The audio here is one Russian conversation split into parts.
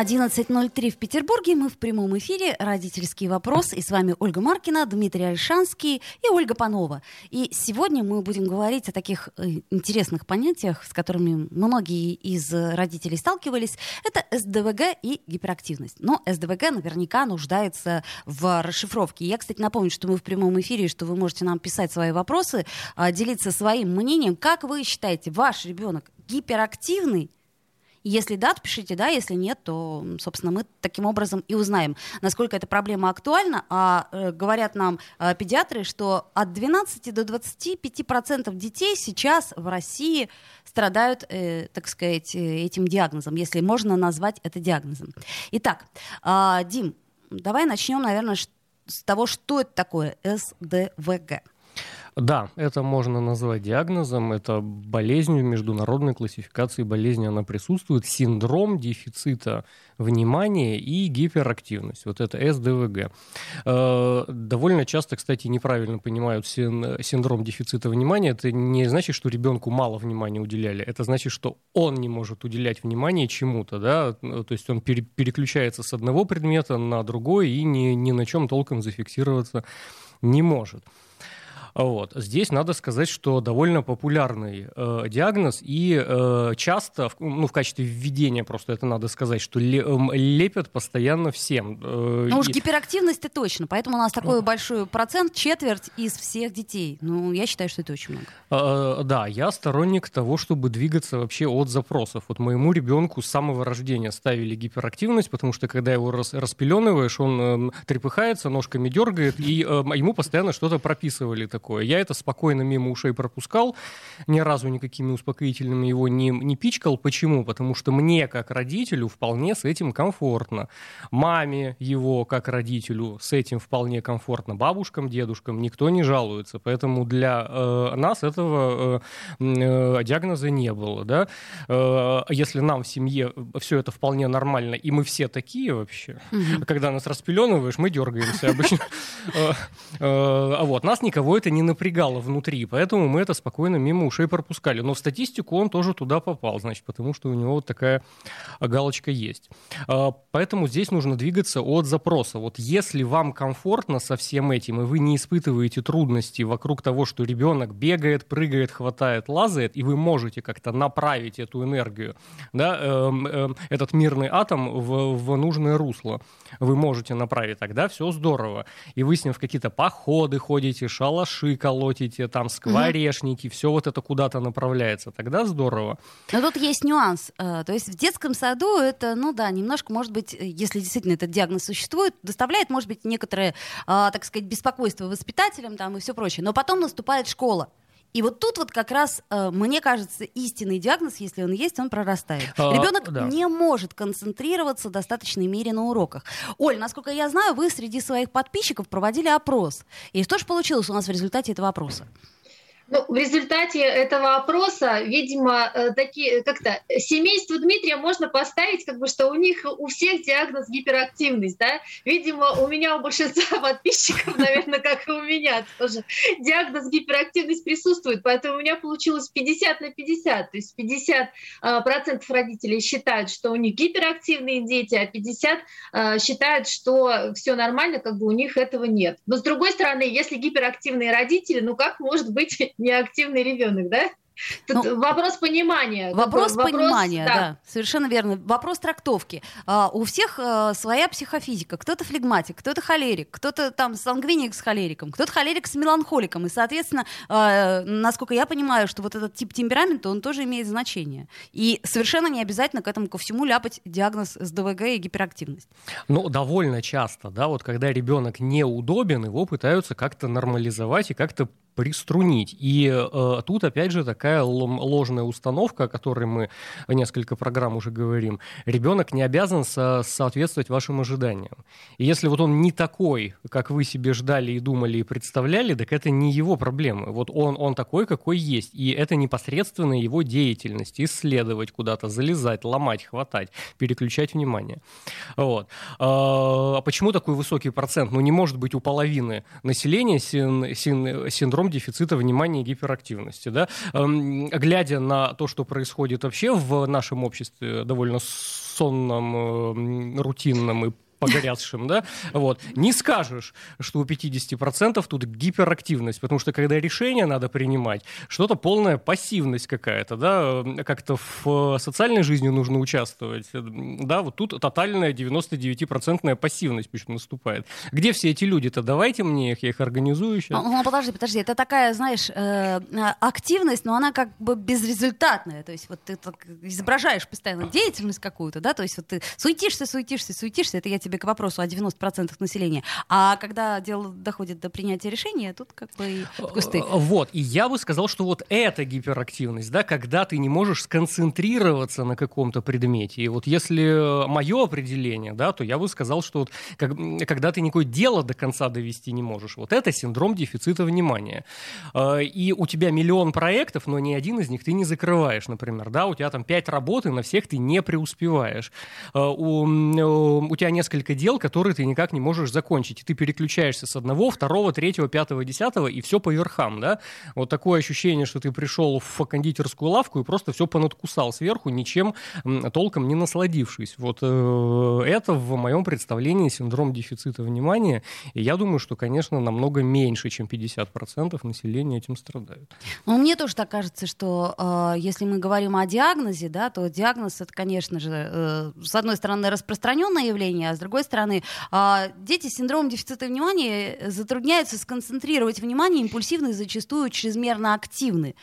11.03 в Петербурге. Мы в прямом эфире. Родительский вопрос. И с вами Ольга Маркина, Дмитрий Альшанский и Ольга Панова. И сегодня мы будем говорить о таких э, интересных понятиях, с которыми многие из родителей сталкивались. Это СДВГ и гиперактивность. Но СДВГ наверняка нуждается в расшифровке. Я, кстати, напомню, что мы в прямом эфире, что вы можете нам писать свои вопросы, а, делиться своим мнением. Как вы считаете, ваш ребенок гиперактивный если да, то пишите да, если нет, то, собственно, мы таким образом и узнаем, насколько эта проблема актуальна. А э, говорят нам э, педиатры, что от 12 до 25% детей сейчас в России страдают, э, так сказать, э, этим диагнозом, если можно назвать это диагнозом. Итак, э, Дим, давай начнем, наверное, с того, что это такое СДВГ. Да, это можно назвать диагнозом. Это болезнь в международной классификации болезни. Она присутствует. Синдром дефицита внимания и гиперактивность. Вот это СДВГ. Э, довольно часто, кстати, неправильно понимают синдром дефицита внимания. Это не значит, что ребенку мало внимания уделяли. Это значит, что он не может уделять внимание чему-то. Да? То есть он переключается с одного предмета на другой и ни, ни на чем толком зафиксироваться не может. Вот. Здесь надо сказать, что довольно популярный э, диагноз, и э, часто, ну, в качестве введения просто это надо сказать, что эм, лепят постоянно всем. Э, ну уж и... гиперактивность это точно, поэтому у нас такой ну. большой процент, четверть из всех детей. Ну, я считаю, что это очень много. Э, да, я сторонник того, чтобы двигаться вообще от запросов. Вот моему ребенку с самого рождения ставили гиперактивность, потому что когда его рас, распеленываешь, он э, трепыхается, ножками дергает, и э, ему постоянно что-то прописывали такое. Я это спокойно мимо ушей пропускал, ни разу никакими успокоительными его не, не пичкал. Почему? Потому что мне, как родителю, вполне с этим комфортно. Маме его, как родителю, с этим вполне комфортно. Бабушкам, дедушкам никто не жалуется. Поэтому для э, нас этого э, э, диагноза не было. Да? Э, если нам в семье все это вполне нормально, и мы все такие вообще, угу. когда нас распеленываешь, мы дергаемся обычно. Э, э, а вот нас никого это не напрягало внутри, поэтому мы это спокойно мимо ушей пропускали. Но в статистику он тоже туда попал, значит, потому что у него вот такая галочка есть. А, поэтому здесь нужно двигаться от запроса. Вот если вам комфортно со всем этим, и вы не испытываете трудностей вокруг того, что ребенок бегает, прыгает, хватает, лазает, и вы можете как-то направить эту энергию, да, э, э, этот мирный атом в, в нужное русло, вы можете направить, тогда все здорово. И вы с ним в какие-то походы ходите, шалаши колотите, там скворечники, угу. все вот это куда-то направляется, тогда здорово. Но тут есть нюанс. Э, то есть в детском саду это, ну да, немножко, может быть, если действительно этот диагноз существует, доставляет, может быть, некоторое, а, так сказать, беспокойство воспитателям там и все прочее. Но потом наступает школа. И вот тут вот как раз, э, мне кажется, истинный диагноз, если он есть, он прорастает. А, Ребенок да. не может концентрироваться в достаточной мере на уроках. Оль, насколько я знаю, вы среди своих подписчиков проводили опрос. И что же получилось у нас в результате этого опроса? Ну, в результате этого опроса, видимо, э, такие как-то семейство Дмитрия можно поставить, как бы, что у них у всех диагноз гиперактивность, да. Видимо, у меня у большинства подписчиков, наверное, как и у меня тоже диагноз гиперактивность присутствует, поэтому у меня получилось 50 на 50, то есть 50 а, процентов родителей считают, что у них гиперактивные дети, а 50 а, считают, что все нормально, как бы у них этого нет. Но с другой стороны, если гиперактивные родители, ну как может быть неактивный ребенок, да? Тут ну, вопрос понимания. Вопрос, вопрос понимания, да. да, совершенно верно. Вопрос трактовки. А, у всех а, своя психофизика. Кто-то флегматик, кто-то холерик, кто-то там сангвиник с холериком, кто-то холерик с меланхоликом. И, соответственно, а, насколько я понимаю, что вот этот тип темперамента, он тоже имеет значение. И совершенно не обязательно к этому ко всему ляпать диагноз СДВГ и гиперактивность. Ну, довольно часто, да, вот когда ребенок неудобен, его пытаются как-то нормализовать и как-то приструнить. И э, тут, опять же, такая ложная установка, о которой мы несколько программ уже говорим. Ребенок не обязан со соответствовать вашим ожиданиям. И если вот он не такой, как вы себе ждали и думали и представляли, так это не его проблемы. Вот он, он такой, какой есть. И это непосредственно его деятельность. Исследовать куда-то, залезать, ломать, хватать, переключать внимание. Вот. А почему такой высокий процент? Ну, не может быть у половины населения син, син, синдром дефицита внимания и гиперактивности. Да? Эм, глядя на то, что происходит вообще в нашем обществе, довольно сонном, эм, рутинном и погорячим, да, вот, не скажешь, что у 50% тут гиперактивность, потому что когда решение надо принимать, что-то полная пассивность какая-то, да, как-то в социальной жизни нужно участвовать, да, вот тут тотальная 99-процентная пассивность почему наступает. Где все эти люди-то? Давайте мне их, я их организую сейчас. Ну, ну подожди, подожди, это такая, знаешь, э, активность, но она как бы безрезультатная, то есть вот ты так изображаешь постоянно деятельность какую-то, да, то есть вот ты суетишься, суетишься, суетишься, это я тебе тебе к вопросу о 90% населения. А когда дело доходит до принятия решения, тут как бы кусты. Э, вот, и я бы сказал, что вот эта гиперактивность, да, когда ты не можешь сконцентрироваться на каком-то предмете. И вот если мое определение, да, то я бы сказал, что вот как, когда ты никакое дело до конца довести не можешь, вот это синдром дефицита внимания. Э, и у тебя миллион проектов, но ни один из них ты не закрываешь, например, да, у тебя там пять работ, и на всех ты не преуспеваешь. Э, у, у тебя несколько несколько дел, которые ты никак не можешь закончить. И ты переключаешься с одного, второго, третьего, пятого, десятого, и все по верхам, да? Вот такое ощущение, что ты пришел в кондитерскую лавку и просто все понадкусал сверху, ничем толком не насладившись. Вот э, это в моем представлении синдром дефицита внимания. И я думаю, что, конечно, намного меньше, чем 50% населения этим страдают. Ну, мне тоже так кажется, что э, если мы говорим о диагнозе, да, то диагноз это, конечно же, э, с одной стороны, распространенное явление, а с другой другой стороны, а, дети с синдромом дефицита внимания затрудняются сконцентрировать внимание, импульсивны и зачастую чрезмерно активны.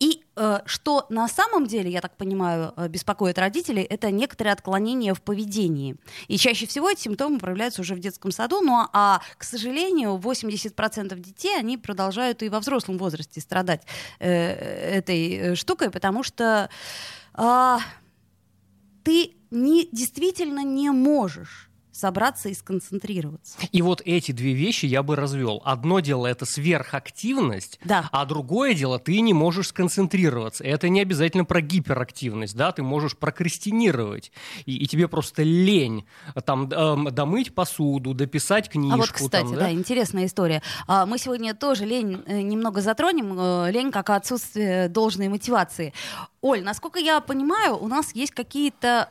И э, что на самом деле, я так понимаю, э, беспокоит родителей, это некоторые отклонения в поведении. И чаще всего эти симптомы проявляются уже в детском саду, ну а, к сожалению, 80% детей, они продолжают и во взрослом возрасте страдать э, этой штукой, потому что э, ты не, действительно не можешь собраться и сконцентрироваться. И вот эти две вещи я бы развел. Одно дело это сверхактивность, да. а другое дело ты не можешь сконцентрироваться. Это не обязательно про гиперактивность, да, ты можешь прокрастинировать, и, и тебе просто лень там э, домыть посуду, дописать книжку. А вот, кстати, там, да? да, интересная история. А, мы сегодня тоже лень э, немного затронем, э, лень как отсутствие должной мотивации. Оль, насколько я понимаю, у нас есть какие-то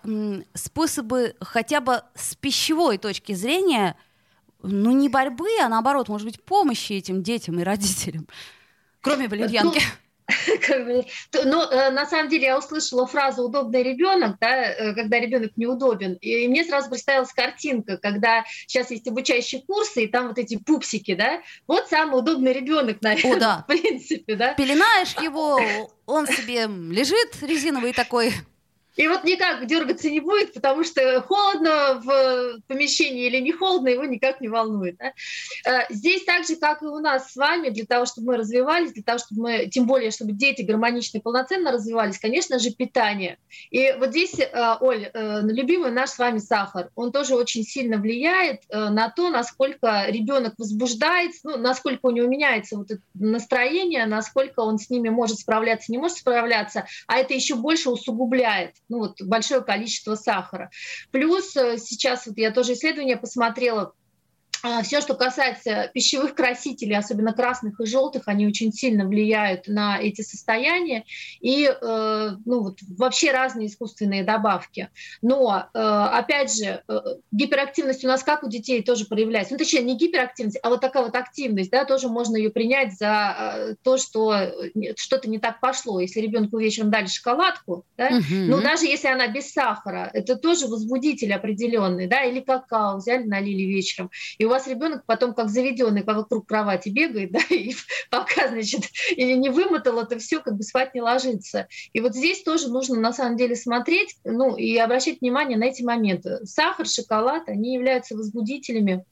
способы хотя бы с пищевой точки зрения, ну не борьбы, а наоборот, может быть, помощи этим детям и родителям, кроме валерьянки. Ну, ну, э, на самом деле я услышала фразу «удобный ребенок», да, э, когда ребенок неудобен, и мне сразу представилась картинка, когда сейчас есть обучающие курсы, и там вот эти пупсики, да, вот самый удобный ребенок, наверное, О, да. в принципе, да. Пеленаешь его, он себе лежит резиновый такой, и вот никак дергаться не будет, потому что холодно в помещении или не холодно, его никак не волнует. Да? Э, здесь так же, как и у нас с вами, для того, чтобы мы развивались, для того, чтобы мы, тем более, чтобы дети гармонично и полноценно развивались, конечно же, питание. И вот здесь, э, Оль, э, любимый наш с вами сахар, он тоже очень сильно влияет на то, насколько ребенок возбуждается, ну, насколько у него меняется вот это настроение, насколько он с ними может справляться, не может справляться, а это еще больше усугубляет ну, вот, большое количество сахара. Плюс э, сейчас вот я тоже исследование посмотрела, все, что касается пищевых красителей, особенно красных и желтых, они очень сильно влияют на эти состояния и э, ну, вот, вообще разные искусственные добавки. Но, э, опять же, э, гиперактивность у нас как у детей тоже проявляется. Ну, точнее, не гиперактивность, а вот такая вот активность, да, тоже можно ее принять за то, что что-то не так пошло. Если ребенку вечером дали шоколадку, да, угу. ну, даже если она без сахара, это тоже возбудитель определенный, да, или какао взяли, налили вечером. И вас ребенок потом как заведенный вокруг кровати бегает, да, и пока, значит, или не вымотал это все, как бы спать не ложится. И вот здесь тоже нужно на самом деле смотреть, ну, и обращать внимание на эти моменты. Сахар, шоколад, они являются возбудителями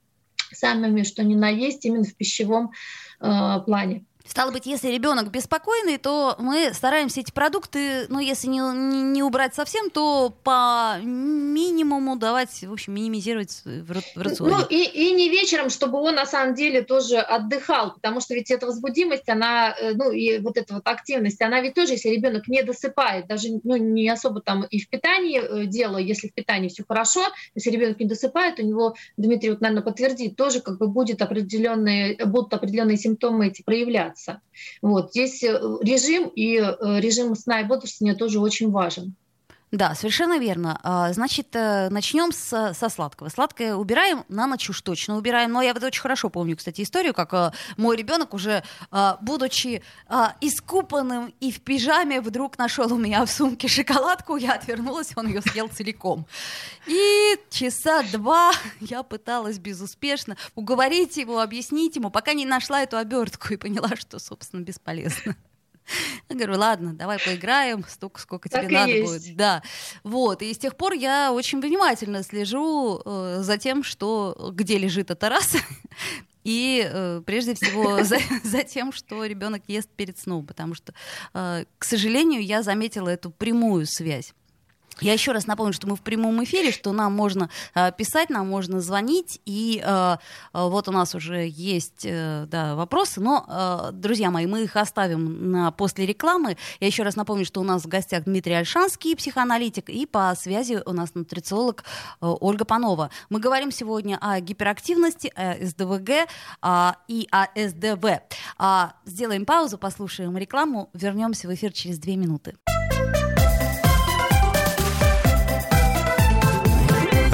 самыми, что ни на есть, именно в пищевом э, плане. Стало быть, если ребенок беспокойный, то мы стараемся эти продукты, ну, если не, не, не убрать совсем, то по минимуму давать, в общем, минимизировать в, в рационе. Ну, и, и не вечером, чтобы он на самом деле тоже отдыхал, потому что ведь эта возбудимость, она, э, ну, и вот эта вот активность, она ведь тоже, если ребенок не досыпает, даже, ну, не особо там и в питании э, дело, если в питании все хорошо, если ребенок не досыпает, у него, Дмитрий вот, наверное, подтвердит, тоже как бы будет определенные, будут определенные симптомы эти проявляться меняться. Вот. Здесь э, режим и э, режим сна и бодрствования тоже очень важен. Да, совершенно верно. А, значит, э, начнем с, со сладкого. Сладкое убираем, на ночь уж точно убираем. Но я вот очень хорошо помню, кстати, историю, как мой ребенок уже, будучи искупанным и в пижаме, вдруг нашел у меня в сумке шоколадку, я отвернулась, он ее съел целиком. И часа два я пыталась безуспешно уговорить его, объяснить ему, пока не нашла эту обертку и поняла, что, собственно, бесполезно. Я говорю, ладно, давай поиграем, столько, сколько так тебе надо есть. будет. Да. Вот. И с тех пор я очень внимательно слежу э, за тем, что где лежит эта раса. И э, прежде всего за, за тем, что ребенок ест перед сном, потому что, э, к сожалению, я заметила эту прямую связь. Я еще раз напомню, что мы в прямом эфире, что нам можно э, писать, нам можно звонить, и э, вот у нас уже есть э, да, вопросы, но, э, друзья мои, мы их оставим на, после рекламы. Я еще раз напомню, что у нас в гостях Дмитрий Альшанский, психоаналитик, и по связи у нас нутрициолог э, Ольга Панова. Мы говорим сегодня о гиперактивности, о СДВГ э, и о СДВ. Э, сделаем паузу, послушаем рекламу, вернемся в эфир через две минуты.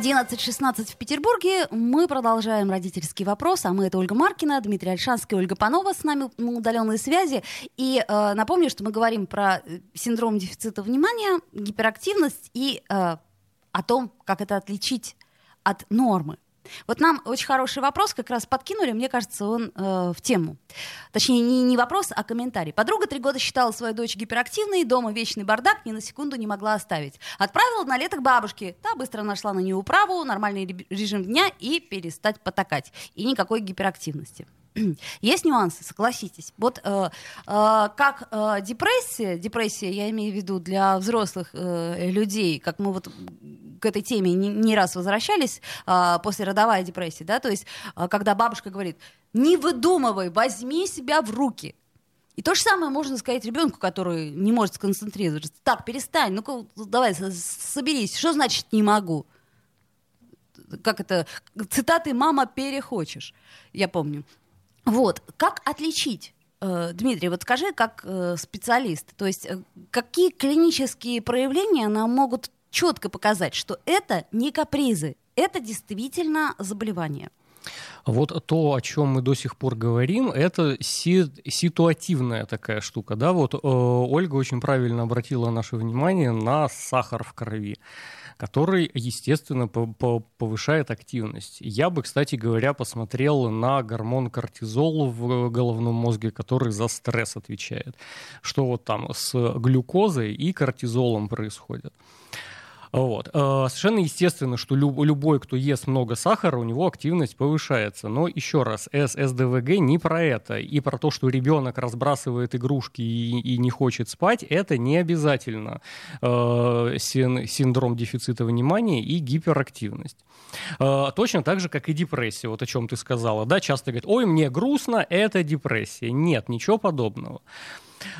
11.16 в Петербурге. Мы продолжаем родительский вопрос. А мы это Ольга Маркина, Дмитрий Альшанский, Ольга Панова с нами на удаленной связи. И э, напомню, что мы говорим про э, синдром дефицита внимания, гиперактивность и э, о том, как это отличить от нормы. Вот нам очень хороший вопрос как раз подкинули, мне кажется, он э, в тему. Точнее, не, не вопрос, а комментарий. Подруга три года считала свою дочь гиперактивной, дома вечный бардак, ни на секунду не могла оставить. Отправила на лето к бабушке. Та быстро нашла на нее управу, нормальный режим дня и перестать потакать. И никакой гиперактивности. Есть нюансы, согласитесь. Вот э, э, как э, депрессия, депрессия, я имею в виду для взрослых э, людей, как мы вот к этой теме не, не раз возвращались, э, после родовая депрессия, да, то есть э, когда бабушка говорит, не выдумывай, возьми себя в руки. И то же самое можно сказать ребенку, который не может сконцентрироваться. Так, перестань, ну-ка, давай, соберись. Что значит не могу? Как это? Цитаты «мама, перехочешь». Я помню. Вот, как отличить э, Дмитрий, вот скажи, как э, специалист, то есть э, какие клинические проявления нам могут четко показать, что это не капризы, это действительно заболевание? Вот то, о чем мы до сих пор говорим, это си- ситуативная такая штука. Да? Вот э, Ольга очень правильно обратила наше внимание на сахар в крови который, естественно, повышает активность. Я бы, кстати говоря, посмотрел на гормон кортизол в головном мозге, который за стресс отвечает. Что вот там с глюкозой и кортизолом происходит. Вот. Э, совершенно естественно, что любой, кто ест много сахара, у него активность повышается. Но еще раз, ССДВГ не про это. И про то, что ребенок разбрасывает игрушки и, и не хочет спать, это не обязательно э, синдром дефицита внимания и гиперактивность. Э, точно так же, как и депрессия, вот о чем ты сказала. Да, часто говорят, ой, мне грустно, это депрессия. Нет, ничего подобного.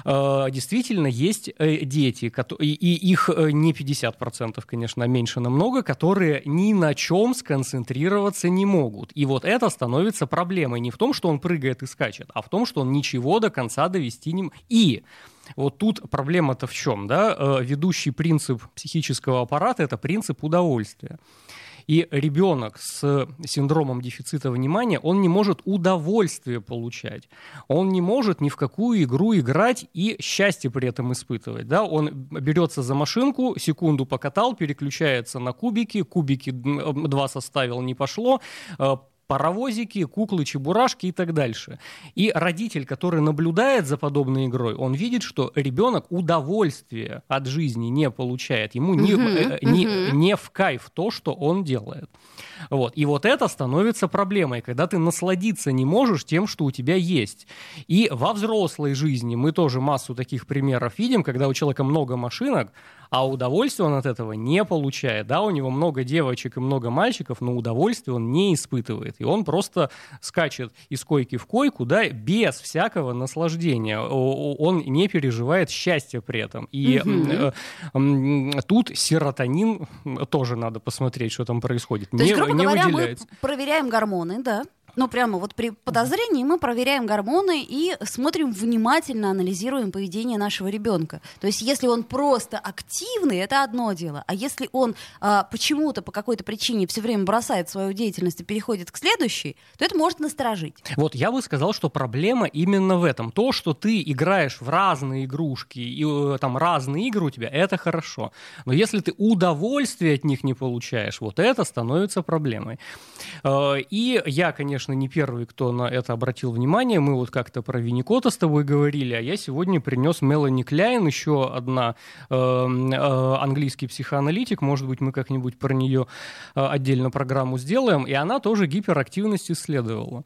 Э, действительно есть э, дети, и их э, не 50%, конечно, а меньше намного, которые ни на чем сконцентрироваться не могут. И вот это становится проблемой не в том, что он прыгает и скачет, а в том, что он ничего до конца довести не... И вот тут проблема-то в чем, да? Ведущий принцип психического аппарата — это принцип удовольствия. И ребенок с синдромом дефицита внимания, он не может удовольствие получать. Он не может ни в какую игру играть и счастье при этом испытывать. Да? Он берется за машинку, секунду покатал, переключается на кубики, кубики два составил, не пошло, э, паровозики, куклы, чебурашки и так дальше. И родитель, который наблюдает за подобной игрой, он видит, что ребенок удовольствие от жизни не получает. Ему не, uh-huh, не, uh-huh. не в кайф то, что он делает. Вот. И вот это становится проблемой, когда ты насладиться не можешь тем, что у тебя есть. И во взрослой жизни мы тоже массу таких примеров видим, когда у человека много машинок, а удовольствие он от этого не получает. Да, у него много девочек и много мальчиков, но удовольствие он не испытывает. И он просто скачет из койки в койку, да, без всякого наслаждения. Он не переживает счастья при этом. И угу. тут серотонин тоже надо посмотреть, что там происходит. То не, есть, грубо не говоря, выделяется. мы проверяем гормоны, да? Ну, прямо вот при подозрении мы проверяем гормоны и смотрим внимательно, анализируем поведение нашего ребенка. То есть, если он просто активный, это одно дело. А если он а, почему-то по какой-то причине все время бросает свою деятельность и переходит к следующей, то это может насторожить. Вот я бы сказал, что проблема именно в этом. То, что ты играешь в разные игрушки и э, там разные игры у тебя, это хорошо. Но если ты удовольствие от них не получаешь, вот это становится проблемой. Э, и я, конечно, конечно, не первый, кто на это обратил внимание. Мы вот как-то про Винникота с тобой говорили, а я сегодня принес Мелани Кляйн, еще одна э, э, английский психоаналитик. Может быть, мы как-нибудь про нее э, отдельно программу сделаем. И она тоже гиперактивность исследовала.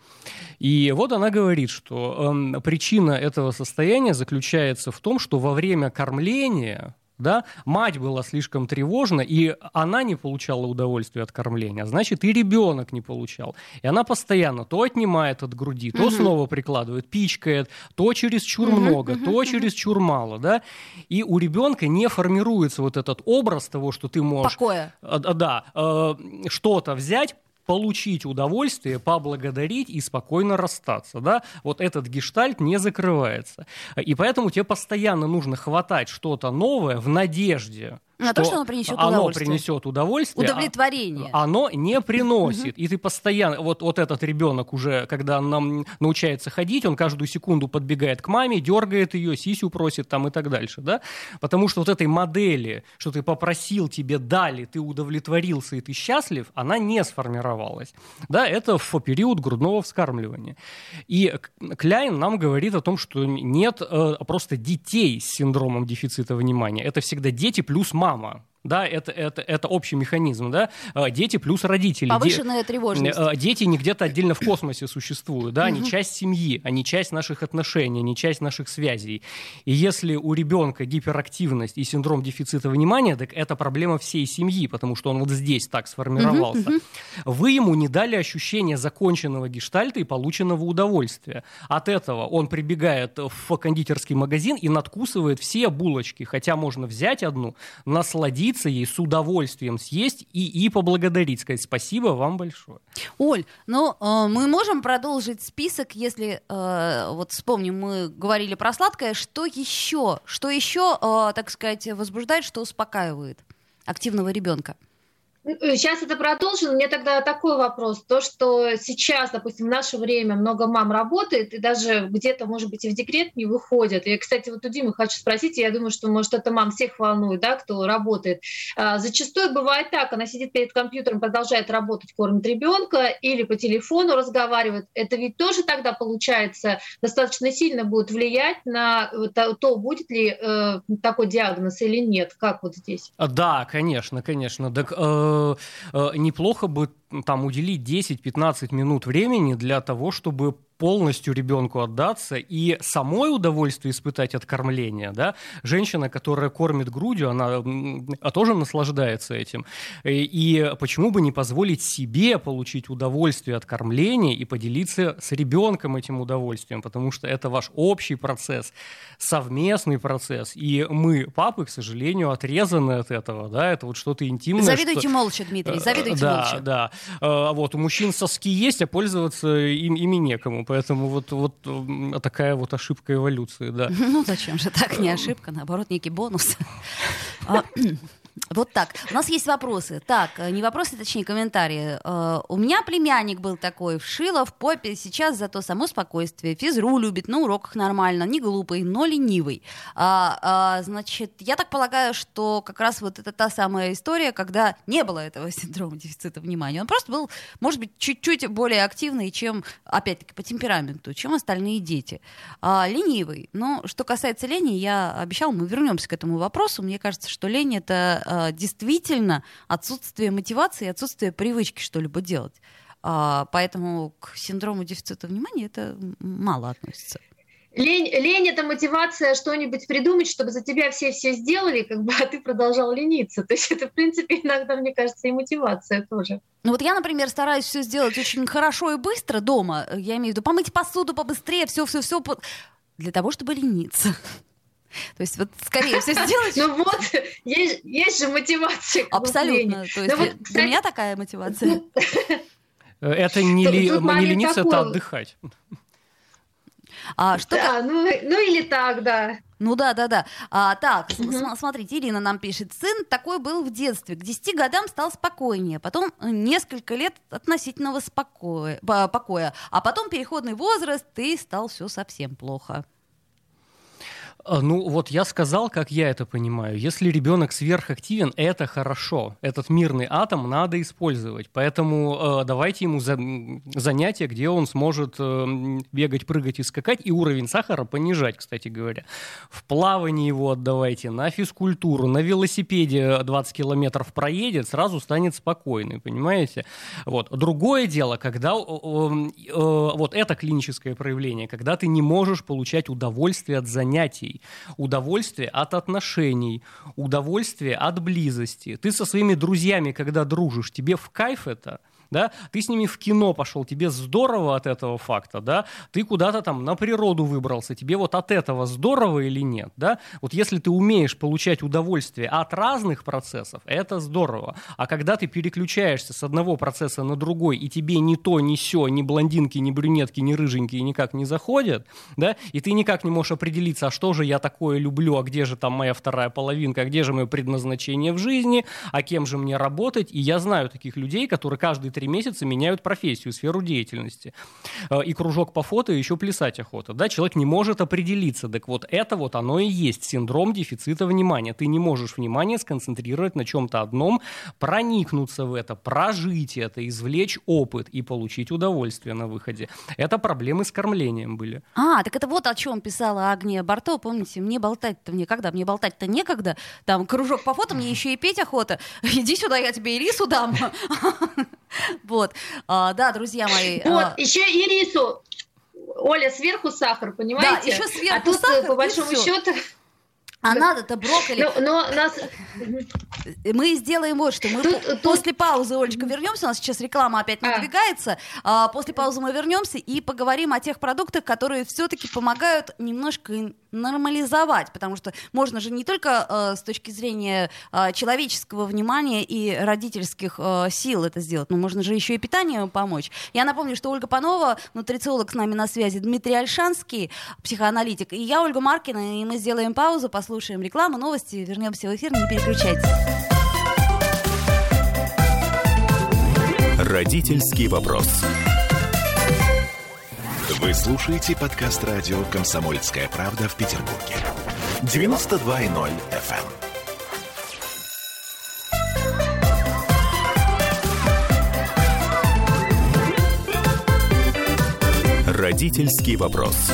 И вот она говорит, что э, причина этого состояния заключается в том, что во время кормления да, мать была слишком тревожна, и она не получала удовольствия от кормления, значит, и ребенок не получал. И она постоянно то отнимает от груди, то угу. снова прикладывает, пичкает, то через чур угу, много, угу, то через чур мало, да, и у ребенка не формируется вот этот образ того, что ты можешь... Покоя. Э, да, э, что-то взять, получить удовольствие, поблагодарить и спокойно расстаться. Да? Вот этот гештальт не закрывается. И поэтому тебе постоянно нужно хватать что-то новое в надежде, на что, то, что оно принесет оно удовольствие. принесет удовольствие. Удовлетворение. А, оно не приносит. И ты постоянно, вот, вот этот ребенок уже, когда нам научается ходить, он каждую секунду подбегает к маме, дергает ее, сисю просит там и так дальше. Да? Потому что вот этой модели, что ты попросил, тебе дали, ты удовлетворился и ты счастлив, она не сформировалась. Да? Это в период грудного вскармливания. И Кляйн нам говорит о том, что нет э, просто детей с синдромом дефицита внимания. Это всегда дети плюс мама мама да, это, это, это общий механизм, да, а, дети плюс родители. Повышенная Де- тревожность. А, дети не где-то отдельно в космосе существуют, да, они часть семьи, они часть наших отношений, они часть наших связей. И если у ребенка гиперактивность и синдром дефицита внимания, так это проблема всей семьи, потому что он вот здесь так сформировался. Вы ему не дали ощущение законченного гештальта и полученного удовольствия. От этого он прибегает в кондитерский магазин и надкусывает все булочки, хотя можно взять одну, насладиться поделиться ей, с удовольствием съесть и, и поблагодарить, сказать спасибо вам большое. Оль, ну э, мы можем продолжить список, если э, вот вспомним, мы говорили про сладкое, что еще, что еще, э, так сказать, возбуждает, что успокаивает активного ребенка? Сейчас это продолжим. Мне тогда такой вопрос. То, что сейчас, допустим, в наше время много мам работает, и даже где-то, может быть, и в декрет не выходят. Я, кстати, вот у Димы хочу спросить, я думаю, что, может, это мам всех волнует, да, кто работает. А, зачастую бывает так, она сидит перед компьютером, продолжает работать, кормит ребенка, или по телефону разговаривает. Это ведь тоже тогда, получается, достаточно сильно будет влиять на то, будет ли э, такой диагноз или нет. Как вот здесь? Да, конечно, конечно. Так, э Э, э, неплохо бы там уделить 10-15 минут времени для того, чтобы полностью ребенку отдаться и самой удовольствие испытать от кормления, да, женщина, которая кормит грудью, она а тоже наслаждается этим. И, и почему бы не позволить себе получить удовольствие от кормления и поделиться с ребенком этим удовольствием, потому что это ваш общий процесс, совместный процесс, и мы, папы, к сожалению, отрезаны от этого, да, это вот что-то интимное. Завидуйте что... молча, Дмитрий, завидуйте да, молча. Да, да. Вот у мужчин соски есть, а пользоваться им, ими некому. Поэтому вот, вот такая вот ошибка эволюции, да. Ну зачем же так, не ошибка, наоборот, некий бонус. Вот так. У нас есть вопросы. Так, э, не вопросы, точнее, комментарии. Э, у меня племянник был такой, вшила в попе, сейчас зато само спокойствие. Физру любит, на уроках нормально, не глупый, но ленивый. А, а, значит, я так полагаю, что как раз вот это та самая история, когда не было этого синдрома дефицита внимания. Он просто был, может быть, чуть-чуть более активный, чем, опять-таки, по темпераменту, чем остальные дети. А, ленивый. Но что касается лени, я обещал, мы вернемся к этому вопросу. Мне кажется, что лень — это э, действительно отсутствие мотивации, отсутствие привычки что-либо делать. А, поэтому к синдрому дефицита внимания это мало относится. Лень, лень это мотивация что-нибудь придумать, чтобы за тебя все все сделали, как бы, а ты продолжал лениться. То есть это, в принципе, иногда, мне кажется, и мотивация тоже. Ну вот я, например, стараюсь все сделать очень хорошо и быстро дома. Я имею в виду помыть посуду побыстрее, все-все-все для того, чтобы лениться. То есть вот скорее все сделать. Ну вот, есть, есть же мотивация. Абсолютно. То есть вот, для меня такая мотивация. Э, это не, ли, не лениться, это отдыхать. А, что да, ну, ну или так, да. Ну да, да, да. А, так, угу. смотрите, Ирина нам пишет. Сын такой был в детстве. К 10 годам стал спокойнее. Потом несколько лет относительного спокоя, покоя. А потом переходный возраст, и стал все совсем плохо. А, ну, вот я сказал, как я это понимаю. Если ребенок сверхактивен, это хорошо. Этот мирный атом надо использовать. Поэтому э, давайте ему за, занятия, где он сможет э, бегать, прыгать и скакать, и уровень сахара понижать, кстати говоря. В плавании его отдавайте, на физкультуру, на велосипеде 20 километров проедет, сразу станет спокойный, понимаете? Вот. Другое дело, когда э, э, вот это клиническое проявление, когда ты не можешь получать удовольствие от занятий эмоций, удовольствие от отношений, удовольствие от близости. Ты со своими друзьями, когда дружишь, тебе в кайф это – да, ты с ними в кино пошел, тебе здорово от этого факта, да, ты куда-то там на природу выбрался, тебе вот от этого здорово или нет, да, вот если ты умеешь получать удовольствие от разных процессов, это здорово, а когда ты переключаешься с одного процесса на другой, и тебе ни то, ни все, ни блондинки, ни брюнетки, ни рыженькие никак не заходят, да, и ты никак не можешь определиться, а что же я такое люблю, а где же там моя вторая половинка, а где же мое предназначение в жизни, а кем же мне работать, и я знаю таких людей, которые каждый три месяца меняют профессию, сферу деятельности. Э, и кружок по фото, и еще плясать охота. Да, человек не может определиться. Так вот, это вот оно и есть синдром дефицита внимания. Ты не можешь внимание сконцентрировать на чем-то одном, проникнуться в это, прожить это, извлечь опыт и получить удовольствие на выходе. Это проблемы с кормлением были. А, так это вот о чем писала Агния Барто. Помните, мне болтать-то мне когда? Мне болтать-то некогда. Там кружок по фото, мне еще и петь охота. Иди сюда, я тебе ирису дам. Вот. А, да, друзья мои. Вот, а... еще ирису. Оля, сверху сахар, понимаете? Да, еще сверху а тут, сахар, по большому счету... А надо-то брокколи. Но, но нас... Мы сделаем вот что. Мы тут, по- тут... После паузы, Олечка, вернемся. У нас сейчас реклама опять а. надвигается. А. после паузы мы вернемся и поговорим о тех продуктах, которые все-таки помогают немножко нормализовать, потому что можно же не только э, с точки зрения э, человеческого внимания и родительских э, сил это сделать, но можно же еще и питанию помочь. Я напомню, что Ольга Панова, нутрициолог с нами на связи, Дмитрий Альшанский, психоаналитик, и я, Ольга Маркина, и мы сделаем паузу, послушаем рекламу, новости, вернемся в эфир, не переключайтесь. Родительский вопрос. Вы слушаете подкаст радио «Комсомольская правда» в Петербурге. 92.0 FM. эм. Родительский вопрос.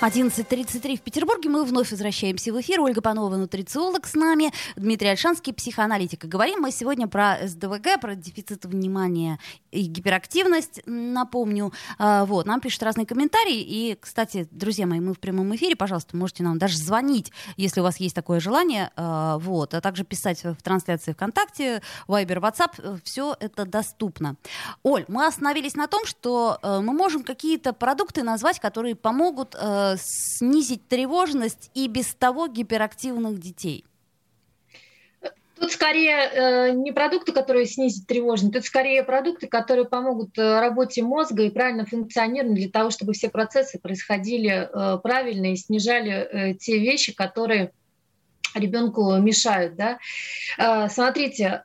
11.33 в Петербурге. Мы вновь возвращаемся в эфир. Ольга Панова, нутрициолог с нами. Дмитрий Альшанский, психоаналитик. И говорим мы сегодня про СДВГ, про дефицит внимания и гиперактивность, напомню. А, вот, нам пишут разные комментарии. И, кстати, друзья мои, мы в прямом эфире, пожалуйста, можете нам даже звонить, если у вас есть такое желание. А, вот, а также писать в трансляции ВКонтакте, Вайбер, WhatsApp. Все это доступно. Оль, мы остановились на том, что э, мы можем какие-то продукты назвать, которые помогут э, снизить тревожность и без того гиперактивных детей? Тут скорее э, не продукты, которые снизят тревожность, тут скорее продукты, которые помогут э, работе мозга и правильно функционированию для того, чтобы все процессы происходили э, правильно и снижали те вещи, которые ребенку мешают, да. Смотрите,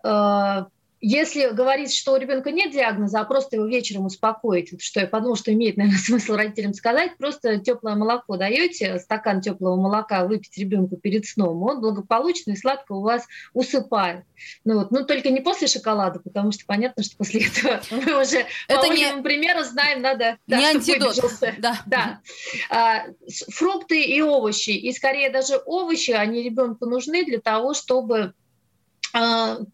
если говорить, что у ребенка нет диагноза, а просто его вечером успокоить, что я подумала, что имеет, наверное, смысл родителям сказать, просто теплое молоко даете, стакан теплого молока выпить ребенку перед сном, он благополучно и сладко у вас усыпает. Ну, вот. ну только не после шоколада, потому что понятно, что после этого мы уже Это по не... примеру знаем, надо... Да, не антидот. Да. да. А, фрукты и овощи, и скорее даже овощи, они ребенку нужны для того, чтобы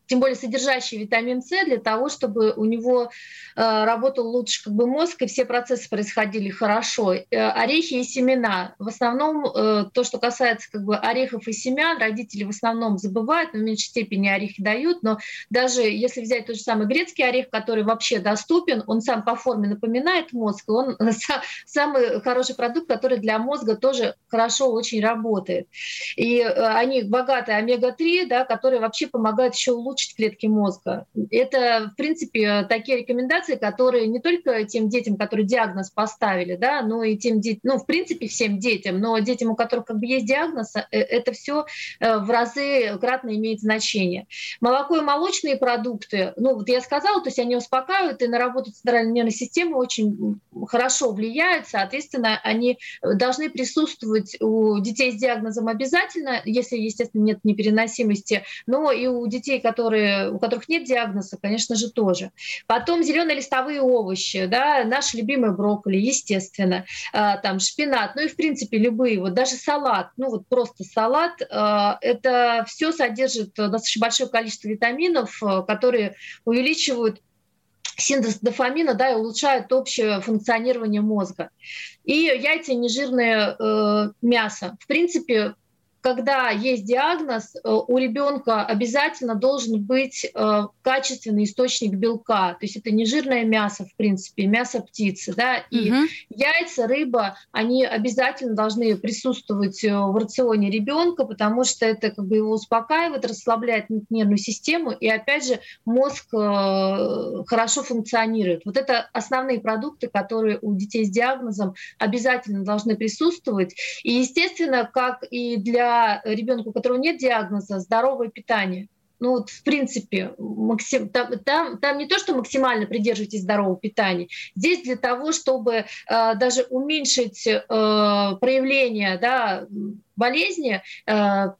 тем более содержащий витамин С, для того, чтобы у него а, работал лучше как бы мозг, и все процессы происходили хорошо. Э, орехи и семена. В основном э, то, что касается как бы орехов и семян, родители в основном забывают, но в меньшей степени орехи дают, но даже если взять тот же самый грецкий орех, который вообще доступен, он сам по форме напоминает мозг, он самый хороший продукт, который для мозга тоже хорошо очень работает. И э, они богаты омега-3, да, которые вообще помогают помогают еще улучшить клетки мозга. Это, в принципе, такие рекомендации, которые не только тем детям, которые диагноз поставили, да, но и тем детям, ну, в принципе, всем детям, но детям, у которых как бы есть диагноз, э, это все э, в разы кратно имеет значение. Молоко и молочные продукты, ну, вот я сказала, то есть они успокаивают и на работу центральной нервной системы очень хорошо влияют, соответственно, они должны присутствовать у детей с диагнозом обязательно, если, естественно, нет непереносимости, но и у у детей, которые, у которых нет диагноза, конечно же, тоже. Потом зеленые листовые овощи, да, наши любимые брокколи, естественно, а, там шпинат, ну и, в принципе, любые, вот даже салат, ну вот просто салат, а, это все содержит достаточно большое количество витаминов, а, которые увеличивают синтез дофамина, да, и улучшают общее функционирование мозга. И яйца нежирное э, мясо. В принципе, когда есть диагноз, э, у ребенка обязательно должен быть э, качественный источник белка. То есть это не жирное мясо, в принципе, мясо птицы. Да? И угу. яйца, рыба, они обязательно должны присутствовать э, в рационе ребенка, потому что это как бы его успокаивает, расслабляет нервную систему, и опять же мозг хорошо функционирует. Вот это основные продукты, которые у детей с диагнозом обязательно должны присутствовать. И, естественно, как и для ребенка, у которого нет диагноза, здоровое питание. Ну вот, в принципе, максим, там, там, там не то, что максимально придерживайтесь здорового питания. Здесь для того, чтобы э, даже уменьшить э, проявление да, болезни, э,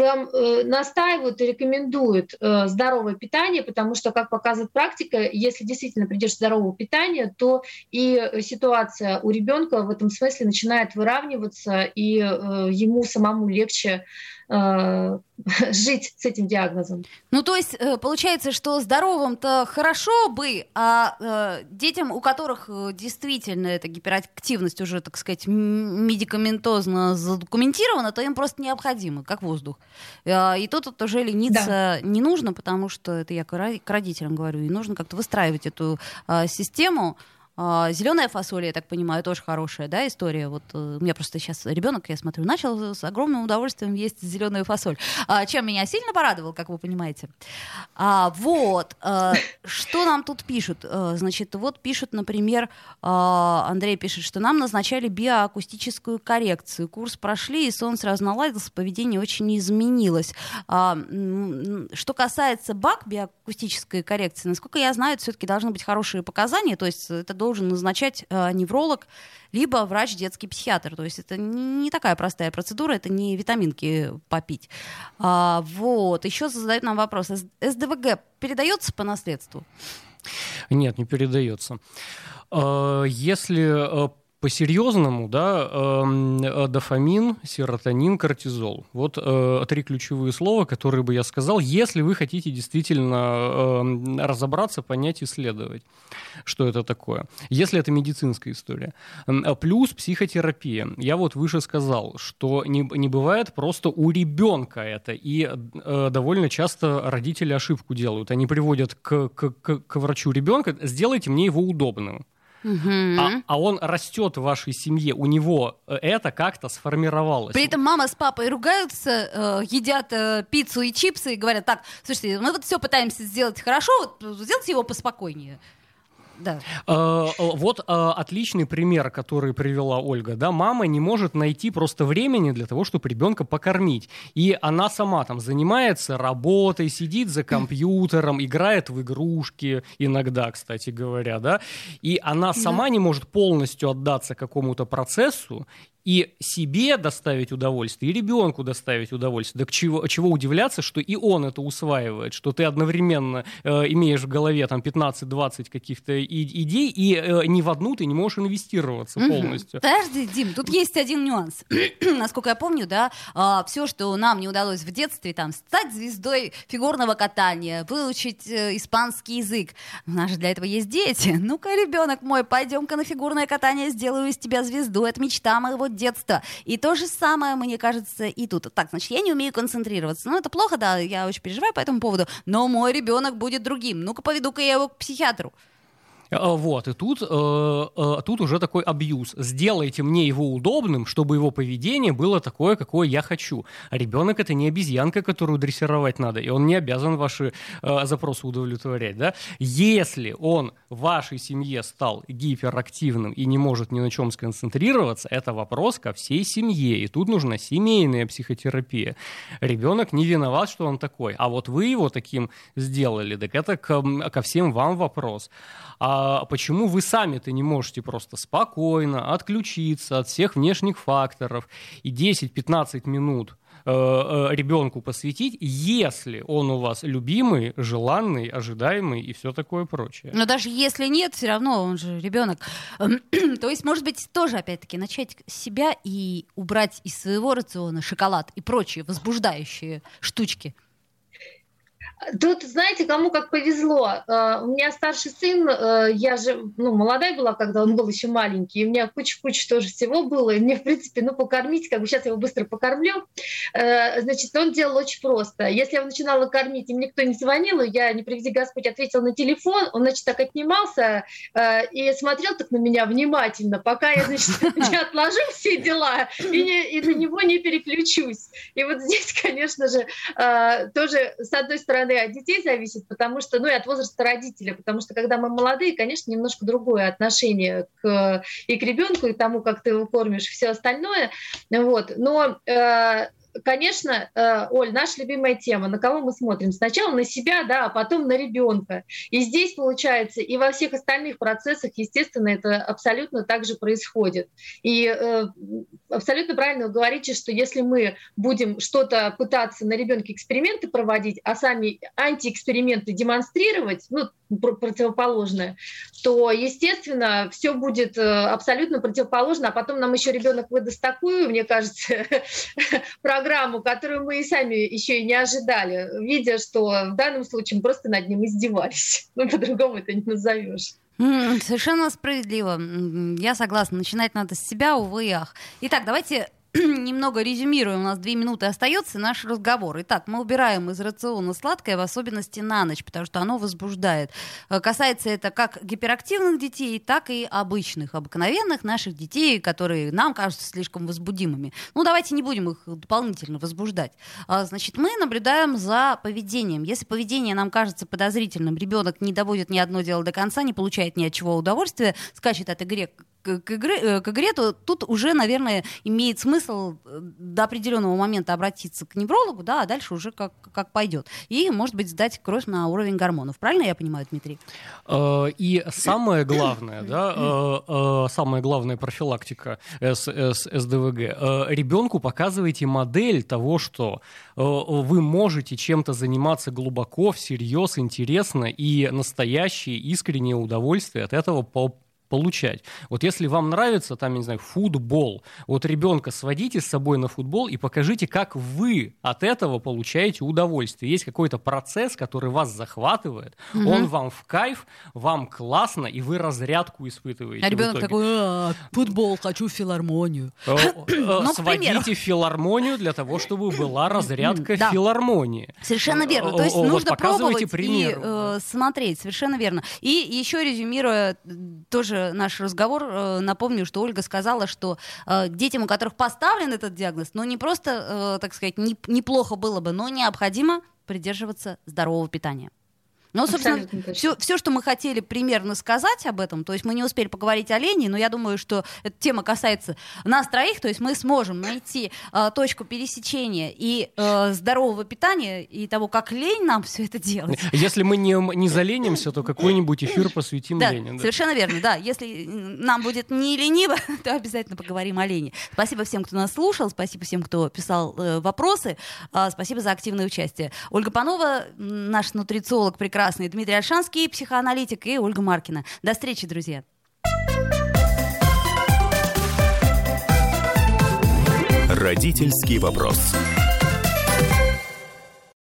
прям э, настаивают и рекомендуют э, здоровое питание, потому что, как показывает практика, если действительно придешь здорового питания, то и ситуация у ребенка в этом смысле начинает выравниваться, и э, ему самому легче э, жить с этим диагнозом. Ну, то есть, э, получается, что здоровым-то хорошо бы, а э, детям, у которых э, действительно эта гиперактивность уже, так сказать, медикаментозно задокументирована, то им просто необходимо, как воздух. Э, и тут уже лениться да. не нужно, потому что это я к родителям говорю, и нужно как-то выстраивать эту э, систему, Зеленая фасоль, я так понимаю, тоже хорошая, да, история. Вот э, у меня просто сейчас ребенок, я смотрю, начал с огромным удовольствием есть зеленую фасоль. А, чем меня сильно порадовал, как вы понимаете. А, вот, а, что нам тут пишут? А, значит, вот пишут, например, а, Андрей пишет, что нам назначали биоакустическую коррекцию. Курс прошли, и сон сразу наладился, поведение очень изменилось. А, что касается БАК, биоакустической коррекции, насколько я знаю, все-таки должны быть хорошие показания, то есть это должен должен назначать э, невролог, либо врач детский психиатр. То есть это не такая простая процедура, это не витаминки попить. А, вот. Еще задают нам вопрос. СДВГ передается по наследству? Нет, не передается. А, если э, по-серьезному, да, э, дофамин, серотонин, кортизол. Вот э, три ключевые слова, которые бы я сказал, если вы хотите действительно э, разобраться, понять, исследовать, что это такое. Если это медицинская история. Плюс психотерапия. Я вот выше сказал, что не, не бывает просто у ребенка это. И э, довольно часто родители ошибку делают. Они приводят к, к, к, к врачу ребенка, сделайте мне его удобным. Угу. А, а он растет в вашей семье, у него э, это как-то сформировалось. При этом мама с папой ругаются, э, едят э, пиццу и чипсы и говорят, так, слушайте, мы вот все пытаемся сделать хорошо, вот сделайте его поспокойнее. Да. Э, э, вот э, отличный пример, который привела Ольга. Да, мама не может найти просто времени для того, чтобы ребенка покормить. И она сама там занимается работой, сидит за компьютером, играет в игрушки иногда, кстати говоря, да. И она сама не может полностью отдаться какому-то процессу и себе доставить удовольствие, и ребенку доставить удовольствие. Так чего, чего удивляться, что и он это усваивает, что ты одновременно э, имеешь в голове там 15-20 каких-то и, идей, и э, ни в одну ты не можешь инвестироваться полностью. Подожди, Дим, тут есть один нюанс. Насколько я помню, да, э, а, все, что нам не удалось в детстве, там, стать звездой фигурного катания, выучить э, испанский язык. У нас же для этого есть дети. Ну-ка, ребенок мой, пойдем-ка на фигурное катание, сделаю из тебя звезду. Это мечта моего детства. И то же самое, мне кажется, и тут. Так, значит, я не умею концентрироваться. Ну, это плохо, да, я очень переживаю по этому поводу, но мой ребенок будет другим. Ну-ка, поведу-ка я его к психиатру. Э, вот, и тут, э, э, тут уже такой абьюз. Сделайте мне его удобным, чтобы его поведение было такое, какое я хочу. А ребенок это не обезьянка, которую дрессировать надо, и он не обязан ваши э, запросы удовлетворять. Да? Если он в вашей семье стал гиперактивным и не может ни на чем сконцентрироваться, это вопрос ко всей семье. И тут нужна семейная психотерапия. Ребенок не виноват, что он такой. А вот вы его таким сделали, так это ко, ко всем вам вопрос а почему вы сами-то не можете просто спокойно отключиться от всех внешних факторов и 10-15 минут э, э, ребенку посвятить, если он у вас любимый, желанный, ожидаемый и все такое прочее. Но даже если нет, все равно он же ребенок. То есть, может быть, тоже опять-таки начать с себя и убрать из своего рациона шоколад и прочие возбуждающие штучки. Тут, знаете, кому как повезло. Э, у меня старший сын, э, я же ну, молодая была, когда он был еще маленький, и у меня куча-куча тоже всего было, и мне, в принципе, ну, покормить, как бы сейчас я его быстро покормлю. Э, значит, он делал очень просто. Если я его начинала кормить, им никто не звонил, и я, не приведи Господь, ответил на телефон, он, значит, так отнимался и смотрел так на меня внимательно, пока я, значит, не отложу все дела и, не, и на него не переключусь. И вот здесь, конечно же, тоже, с одной стороны, стороны, от детей зависит, потому что, ну и от возраста родителя, потому что когда мы молодые, конечно, немножко другое отношение к, и к ребенку, и тому, как ты его кормишь, все остальное. Вот. Но э, конечно, э, Оль, наша любимая тема, на кого мы смотрим? Сначала на себя, да, а потом на ребенка. И здесь, получается, и во всех остальных процессах, естественно, это абсолютно так же происходит. И э, абсолютно правильно вы говорите, что если мы будем что-то пытаться на ребенке эксперименты проводить, а сами антиэксперименты демонстрировать, ну, противоположное, то, естественно, все будет э, абсолютно противоположно, а потом нам еще ребенок выдаст такую, мне кажется, программу, которую мы и сами еще и не ожидали, видя, что в данном случае мы просто над ним издевались. Ну, по-другому это не назовешь. Совершенно справедливо. Я согласна. Начинать надо с себя, увы и ах. Итак, давайте немного резюмируем, у нас две минуты остается наш разговор. Итак, мы убираем из рациона сладкое, в особенности на ночь, потому что оно возбуждает. Э, касается это как гиперактивных детей, так и обычных, обыкновенных наших детей, которые нам кажутся слишком возбудимыми. Ну, давайте не будем их дополнительно возбуждать. А, значит, мы наблюдаем за поведением. Если поведение нам кажется подозрительным, ребенок не доводит ни одно дело до конца, не получает ни от чего удовольствия, скачет от игры к, игре, э, к игре, то тут уже, наверное, имеет смысл э, до определенного момента обратиться к неврологу, да, а дальше уже как, как пойдет. И, может быть, сдать кровь на уровень гормонов. Правильно я понимаю, Дмитрий? Э, и самое главное, да, самая главная профилактика СДВГ. Ребенку показывайте модель того, что вы можете чем-то заниматься глубоко, всерьез, интересно, и настоящее искреннее удовольствие от этого получать. Вот если вам нравится, там, я не знаю, футбол, вот ребенка сводите с собой на футбол и покажите, как вы от этого получаете удовольствие. Есть какой-то процесс, который вас захватывает, угу. он вам в кайф, вам классно, и вы разрядку испытываете. А ребенок такой, «А, футбол, хочу филармонию. Сводите филармонию для того, чтобы была разрядка филармонии. Совершенно верно. То есть нужно пробовать и э, смотреть, совершенно верно. И еще резюмируя тоже наш разговор, э, напомню, что Ольга сказала, что э, детям, у которых поставлен этот диагноз, ну не просто, э, так сказать, не, неплохо было бы, но необходимо придерживаться здорового питания. Ну, собственно, все, все, что мы хотели примерно сказать об этом, то есть мы не успели поговорить о лени, но я думаю, что эта тема касается нас троих, то есть мы сможем найти э, точку пересечения и э, здорового питания, и того, как лень нам все это делать. Если мы не, не заленимся, то какой-нибудь эфир посвятим да, лени. Да. Совершенно верно, да. Если нам будет не лениво, то обязательно поговорим о лени. Спасибо всем, кто нас слушал, спасибо всем, кто писал э, вопросы, э, спасибо за активное участие. Ольга Панова, наш нутрициолог прекрасный, Дмитрий Альшанский, психоаналитик, и Ольга Маркина. До встречи, друзья. Родительский вопрос.